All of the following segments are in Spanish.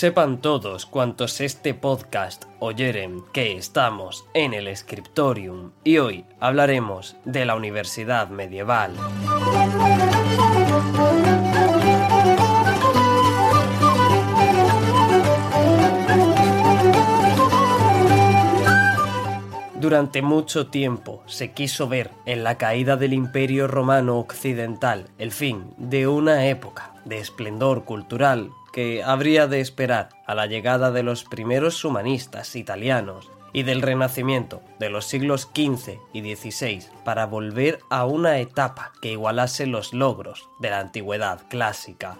Sepan todos cuantos este podcast oyeren que estamos en el Scriptorium y hoy hablaremos de la Universidad Medieval. Durante mucho tiempo se quiso ver en la caída del Imperio Romano Occidental el fin de una época de esplendor cultural que habría de esperar a la llegada de los primeros humanistas italianos y del Renacimiento de los siglos XV y XVI para volver a una etapa que igualase los logros de la antigüedad clásica.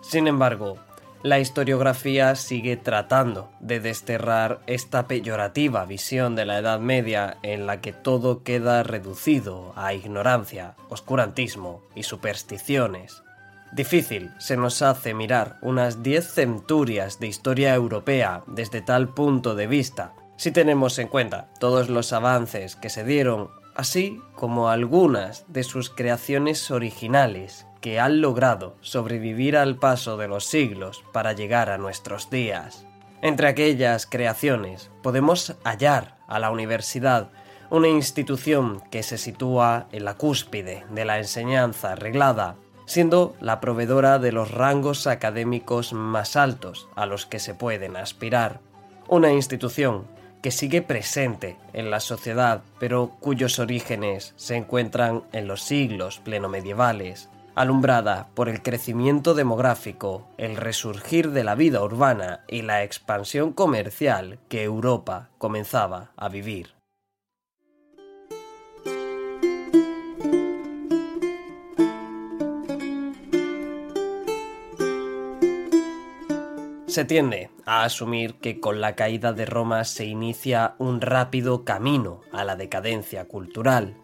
Sin embargo, la historiografía sigue tratando de desterrar esta peyorativa visión de la Edad Media en la que todo queda reducido a ignorancia, oscurantismo y supersticiones. Difícil se nos hace mirar unas diez centurias de historia europea desde tal punto de vista, si tenemos en cuenta todos los avances que se dieron, así como algunas de sus creaciones originales que han logrado sobrevivir al paso de los siglos para llegar a nuestros días. Entre aquellas creaciones podemos hallar a la universidad, una institución que se sitúa en la cúspide de la enseñanza arreglada, siendo la proveedora de los rangos académicos más altos a los que se pueden aspirar. Una institución que sigue presente en la sociedad, pero cuyos orígenes se encuentran en los siglos plenomedievales, alumbrada por el crecimiento demográfico, el resurgir de la vida urbana y la expansión comercial que Europa comenzaba a vivir. Se tiende a asumir que con la caída de Roma se inicia un rápido camino a la decadencia cultural.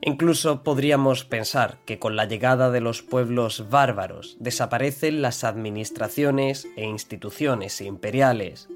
Incluso podríamos pensar que con la llegada de los pueblos bárbaros desaparecen las administraciones e instituciones imperiales.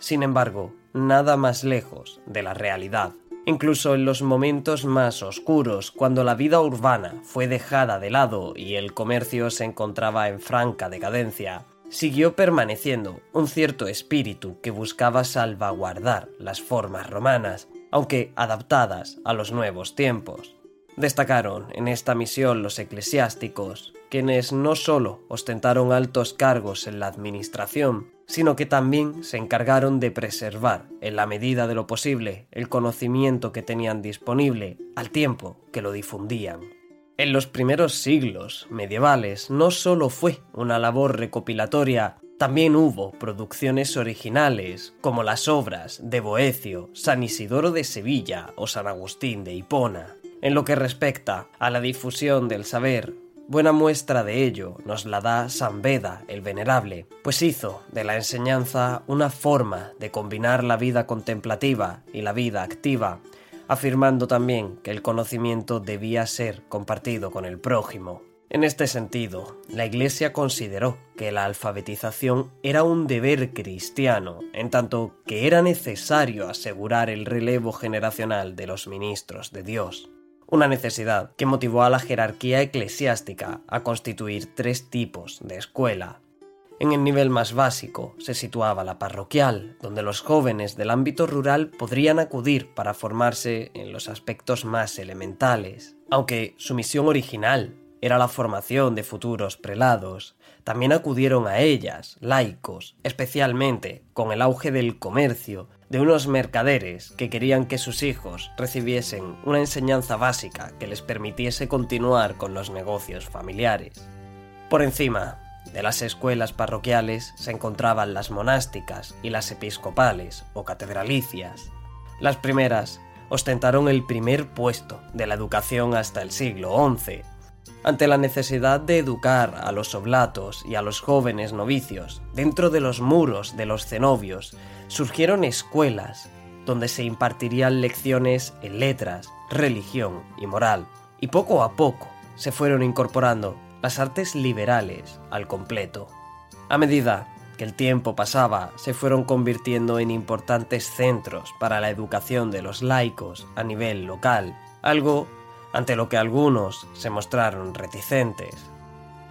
Sin embargo, nada más lejos de la realidad. Incluso en los momentos más oscuros, cuando la vida urbana fue dejada de lado y el comercio se encontraba en franca decadencia, siguió permaneciendo un cierto espíritu que buscaba salvaguardar las formas romanas, aunque adaptadas a los nuevos tiempos. Destacaron en esta misión los eclesiásticos, quienes no solo ostentaron altos cargos en la administración, sino que también se encargaron de preservar, en la medida de lo posible, el conocimiento que tenían disponible al tiempo que lo difundían. En los primeros siglos medievales no solo fue una labor recopilatoria, también hubo producciones originales, como las obras de Boecio, San Isidoro de Sevilla o San Agustín de Hipona. En lo que respecta a la difusión del saber, buena muestra de ello nos la da San Beda el Venerable, pues hizo de la enseñanza una forma de combinar la vida contemplativa y la vida activa, afirmando también que el conocimiento debía ser compartido con el prójimo. En este sentido, la Iglesia consideró que la alfabetización era un deber cristiano, en tanto que era necesario asegurar el relevo generacional de los ministros de Dios. Una necesidad que motivó a la jerarquía eclesiástica a constituir tres tipos de escuela. En el nivel más básico se situaba la parroquial, donde los jóvenes del ámbito rural podrían acudir para formarse en los aspectos más elementales. Aunque su misión original era la formación de futuros prelados, también acudieron a ellas laicos, especialmente con el auge del comercio, de unos mercaderes que querían que sus hijos recibiesen una enseñanza básica que les permitiese continuar con los negocios familiares. Por encima de las escuelas parroquiales se encontraban las monásticas y las episcopales o catedralicias. Las primeras ostentaron el primer puesto de la educación hasta el siglo XI, ante la necesidad de educar a los oblatos y a los jóvenes novicios dentro de los muros de los cenobios, surgieron escuelas donde se impartirían lecciones en letras, religión y moral, y poco a poco se fueron incorporando las artes liberales al completo. A medida que el tiempo pasaba, se fueron convirtiendo en importantes centros para la educación de los laicos a nivel local, algo ante lo que algunos se mostraron reticentes.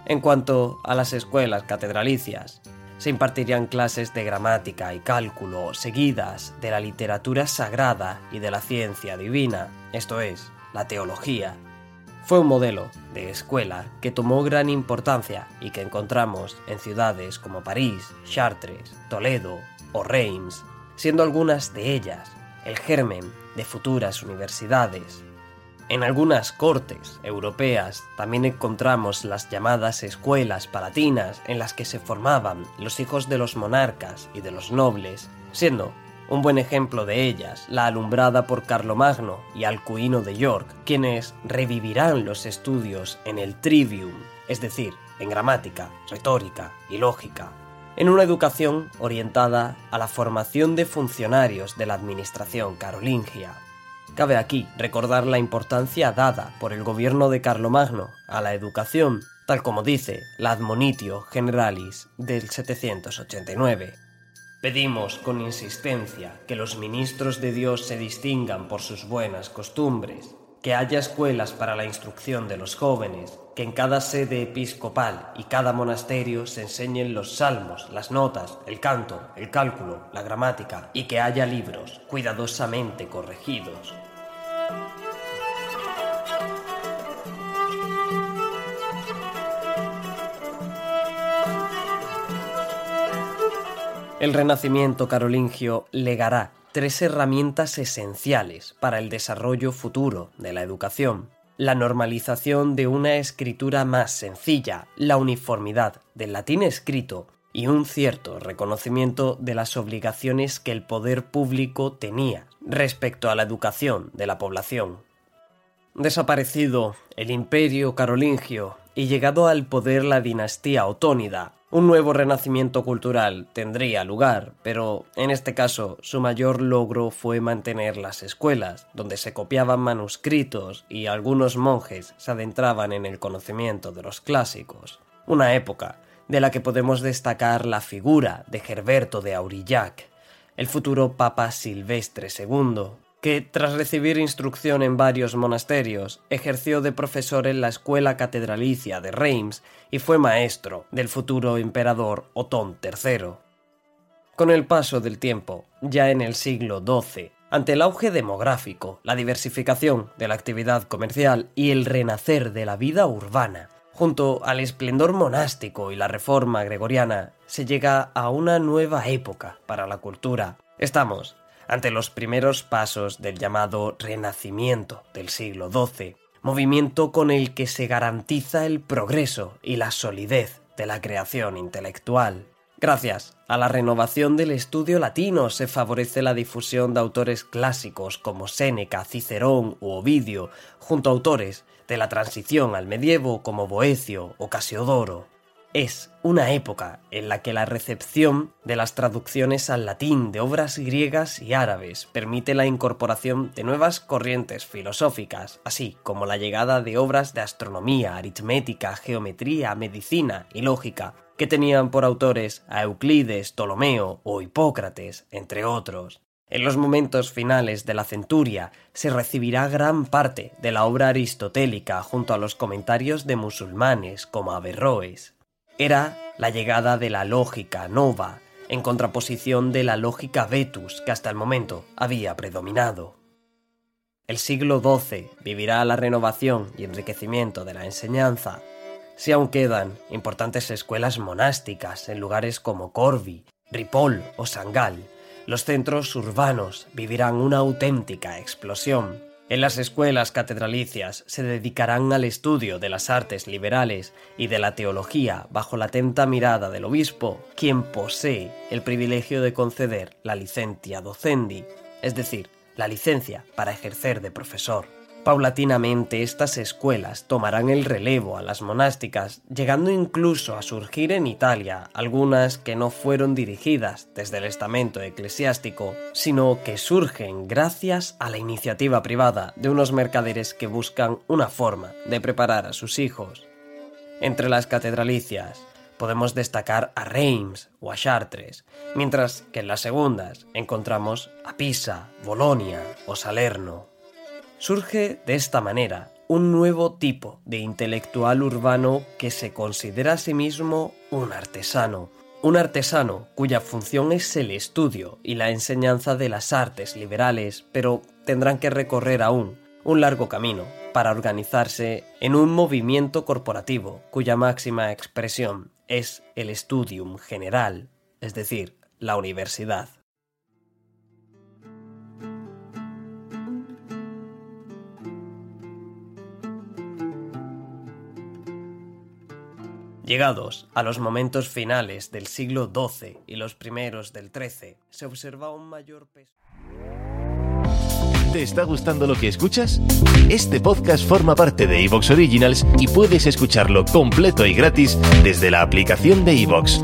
En cuanto a las escuelas catedralicias, se impartirían clases de gramática y cálculo seguidas de la literatura sagrada y de la ciencia divina, esto es, la teología. Fue un modelo de escuela que tomó gran importancia y que encontramos en ciudades como París, Chartres, Toledo o Reims, siendo algunas de ellas el germen de futuras universidades. En algunas cortes europeas también encontramos las llamadas escuelas palatinas en las que se formaban los hijos de los monarcas y de los nobles, siendo un buen ejemplo de ellas la alumbrada por Carlomagno y Alcuino de York, quienes revivirán los estudios en el trivium, es decir, en gramática, retórica y lógica, en una educación orientada a la formación de funcionarios de la administración carolingia. Cabe aquí recordar la importancia dada por el gobierno de Carlomagno a la educación, tal como dice la Admonitio Generalis del 789. Pedimos con insistencia que los ministros de Dios se distingan por sus buenas costumbres, que haya escuelas para la instrucción de los jóvenes, que en cada sede episcopal y cada monasterio se enseñen los salmos, las notas, el canto, el cálculo, la gramática y que haya libros cuidadosamente corregidos. El Renacimiento carolingio legará tres herramientas esenciales para el desarrollo futuro de la educación. La normalización de una escritura más sencilla, la uniformidad del latín escrito y un cierto reconocimiento de las obligaciones que el poder público tenía respecto a la educación de la población. Desaparecido el imperio carolingio y llegado al poder la dinastía otónida, un nuevo renacimiento cultural tendría lugar, pero en este caso su mayor logro fue mantener las escuelas, donde se copiaban manuscritos y algunos monjes se adentraban en el conocimiento de los clásicos. Una época de la que podemos destacar la figura de Gerberto de Aurillac, el futuro Papa Silvestre II, que, tras recibir instrucción en varios monasterios, ejerció de profesor en la escuela catedralicia de Reims y fue maestro del futuro emperador Otón III. Con el paso del tiempo, ya en el siglo XII, ante el auge demográfico, la diversificación de la actividad comercial y el renacer de la vida urbana, junto al esplendor monástico y la reforma gregoriana, se llega a una nueva época para la cultura. Estamos ante los primeros pasos del llamado Renacimiento del siglo XII, movimiento con el que se garantiza el progreso y la solidez de la creación intelectual. Gracias a la renovación del estudio latino se favorece la difusión de autores clásicos como Séneca, Cicerón u Ovidio, junto a autores de la transición al medievo como Boecio o Casiodoro. Es una época en la que la recepción de las traducciones al latín de obras griegas y árabes permite la incorporación de nuevas corrientes filosóficas, así como la llegada de obras de astronomía, aritmética, geometría, medicina y lógica, que tenían por autores a Euclides, Ptolomeo o Hipócrates, entre otros. En los momentos finales de la centuria se recibirá gran parte de la obra aristotélica junto a los comentarios de musulmanes como Averroes. Era la llegada de la lógica nova, en contraposición de la lógica vetus que hasta el momento había predominado. El siglo XII vivirá la renovación y enriquecimiento de la enseñanza, si aún quedan importantes escuelas monásticas en lugares como Corby, Ripoll o Sangal, los centros urbanos vivirán una auténtica explosión. En las escuelas catedralicias se dedicarán al estudio de las artes liberales y de la teología bajo la atenta mirada del obispo, quien posee el privilegio de conceder la licencia docendi, es decir, la licencia para ejercer de profesor. Paulatinamente estas escuelas tomarán el relevo a las monásticas, llegando incluso a surgir en Italia algunas que no fueron dirigidas desde el estamento eclesiástico, sino que surgen gracias a la iniciativa privada de unos mercaderes que buscan una forma de preparar a sus hijos. Entre las catedralicias podemos destacar a Reims o a Chartres, mientras que en las segundas encontramos a Pisa, Bolonia o Salerno. Surge de esta manera un nuevo tipo de intelectual urbano que se considera a sí mismo un artesano. Un artesano cuya función es el estudio y la enseñanza de las artes liberales, pero tendrán que recorrer aún un largo camino para organizarse en un movimiento corporativo cuya máxima expresión es el estudium general, es decir, la universidad. Llegados a los momentos finales del siglo XII y los primeros del XIII, se observa un mayor peso. ¿Te está gustando lo que escuchas? Este podcast forma parte de Evox Originals y puedes escucharlo completo y gratis desde la aplicación de Evox.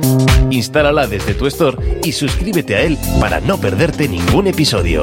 Instálala desde tu store y suscríbete a él para no perderte ningún episodio.